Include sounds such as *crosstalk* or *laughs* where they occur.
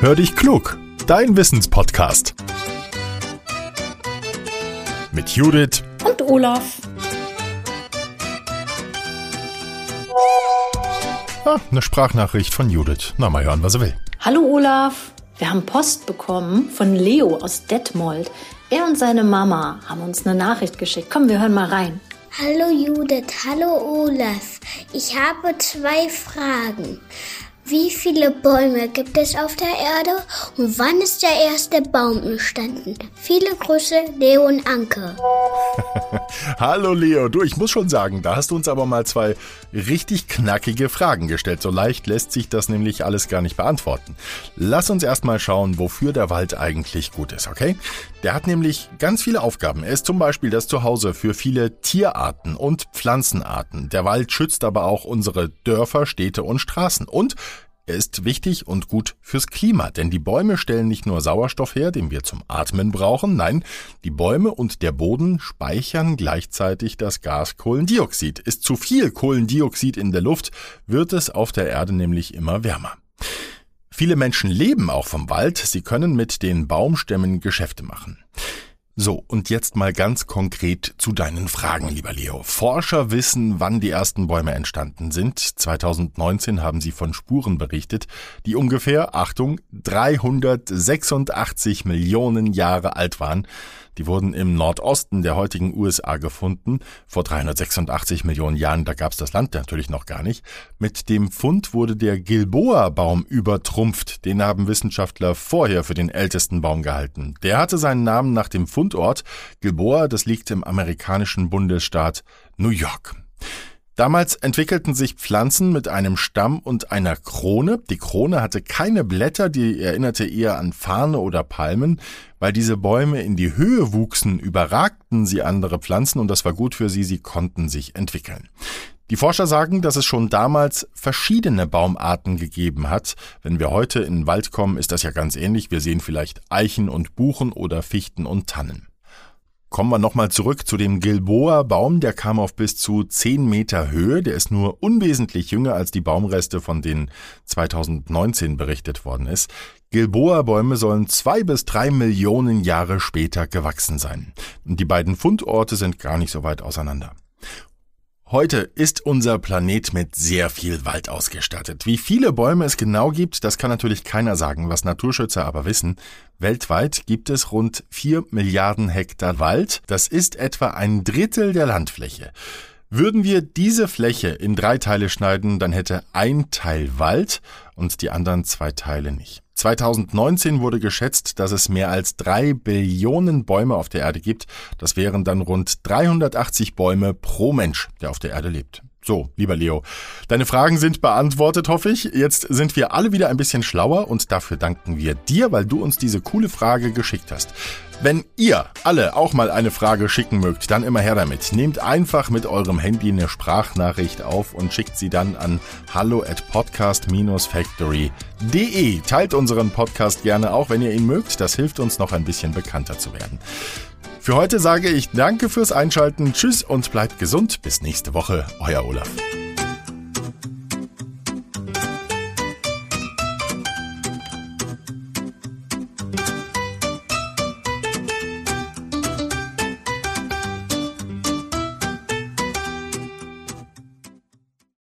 Hör dich klug, dein Wissenspodcast. Mit Judith und Olaf. Ah, eine Sprachnachricht von Judith. Na, mal hören, was er will. Hallo Olaf. Wir haben Post bekommen von Leo aus Detmold. Er und seine Mama haben uns eine Nachricht geschickt. Komm, wir hören mal rein. Hallo Judith, hallo Olaf. Ich habe zwei Fragen. Wie viele Bäume gibt es auf der Erde und wann ist der erste Baum entstanden? Viele Grüße, Leo und Anke. *laughs* Hallo Leo, du, ich muss schon sagen, da hast du uns aber mal zwei richtig knackige Fragen gestellt. So leicht lässt sich das nämlich alles gar nicht beantworten. Lass uns erstmal schauen, wofür der Wald eigentlich gut ist, okay? Der hat nämlich ganz viele Aufgaben. Er ist zum Beispiel das Zuhause für viele Tierarten und Pflanzenarten. Der Wald schützt aber auch unsere Dörfer, Städte und Straßen. Und er ist wichtig und gut fürs Klima, denn die Bäume stellen nicht nur Sauerstoff her, den wir zum Atmen brauchen, nein, die Bäume und der Boden speichern gleichzeitig das Gas Kohlendioxid. Ist zu viel Kohlendioxid in der Luft, wird es auf der Erde nämlich immer wärmer. Viele Menschen leben auch vom Wald, sie können mit den Baumstämmen Geschäfte machen. So, und jetzt mal ganz konkret zu deinen Fragen, lieber Leo. Forscher wissen, wann die ersten Bäume entstanden sind. 2019 haben sie von Spuren berichtet, die ungefähr, Achtung, 386 Millionen Jahre alt waren. Die wurden im Nordosten der heutigen USA gefunden. Vor 386 Millionen Jahren, da gab es das Land natürlich noch gar nicht. Mit dem Fund wurde der Gilboa-Baum übertrumpft. Den haben Wissenschaftler vorher für den ältesten Baum gehalten. Der hatte seinen Namen nach dem Fundort. Gilboa, das liegt im amerikanischen Bundesstaat New York. Damals entwickelten sich Pflanzen mit einem Stamm und einer Krone. Die Krone hatte keine Blätter, die erinnerte eher an Farne oder Palmen. Weil diese Bäume in die Höhe wuchsen, überragten sie andere Pflanzen und das war gut für sie, sie konnten sich entwickeln. Die Forscher sagen, dass es schon damals verschiedene Baumarten gegeben hat. Wenn wir heute in den Wald kommen, ist das ja ganz ähnlich. Wir sehen vielleicht Eichen und Buchen oder Fichten und Tannen. Kommen wir nochmal zurück zu dem Gilboa-Baum. Der kam auf bis zu 10 Meter Höhe. Der ist nur unwesentlich jünger als die Baumreste, von denen 2019 berichtet worden ist. Gilboa-Bäume sollen zwei bis drei Millionen Jahre später gewachsen sein. Die beiden Fundorte sind gar nicht so weit auseinander. Heute ist unser Planet mit sehr viel Wald ausgestattet. Wie viele Bäume es genau gibt, das kann natürlich keiner sagen, was Naturschützer aber wissen. Weltweit gibt es rund vier Milliarden Hektar Wald. Das ist etwa ein Drittel der Landfläche. Würden wir diese Fläche in drei Teile schneiden, dann hätte ein Teil Wald und die anderen zwei Teile nicht. 2019 wurde geschätzt, dass es mehr als drei Billionen Bäume auf der Erde gibt. Das wären dann rund 380 Bäume pro Mensch, der auf der Erde lebt. So, lieber Leo, deine Fragen sind beantwortet, hoffe ich. Jetzt sind wir alle wieder ein bisschen schlauer und dafür danken wir dir, weil du uns diese coole Frage geschickt hast. Wenn ihr alle auch mal eine Frage schicken mögt, dann immer her damit. Nehmt einfach mit eurem Handy eine Sprachnachricht auf und schickt sie dann an hallo at podcast-factory.de. Teilt unseren Podcast gerne auch, wenn ihr ihn mögt. Das hilft uns noch ein bisschen bekannter zu werden. Für heute sage ich danke fürs Einschalten, tschüss und bleibt gesund. Bis nächste Woche, euer Olaf.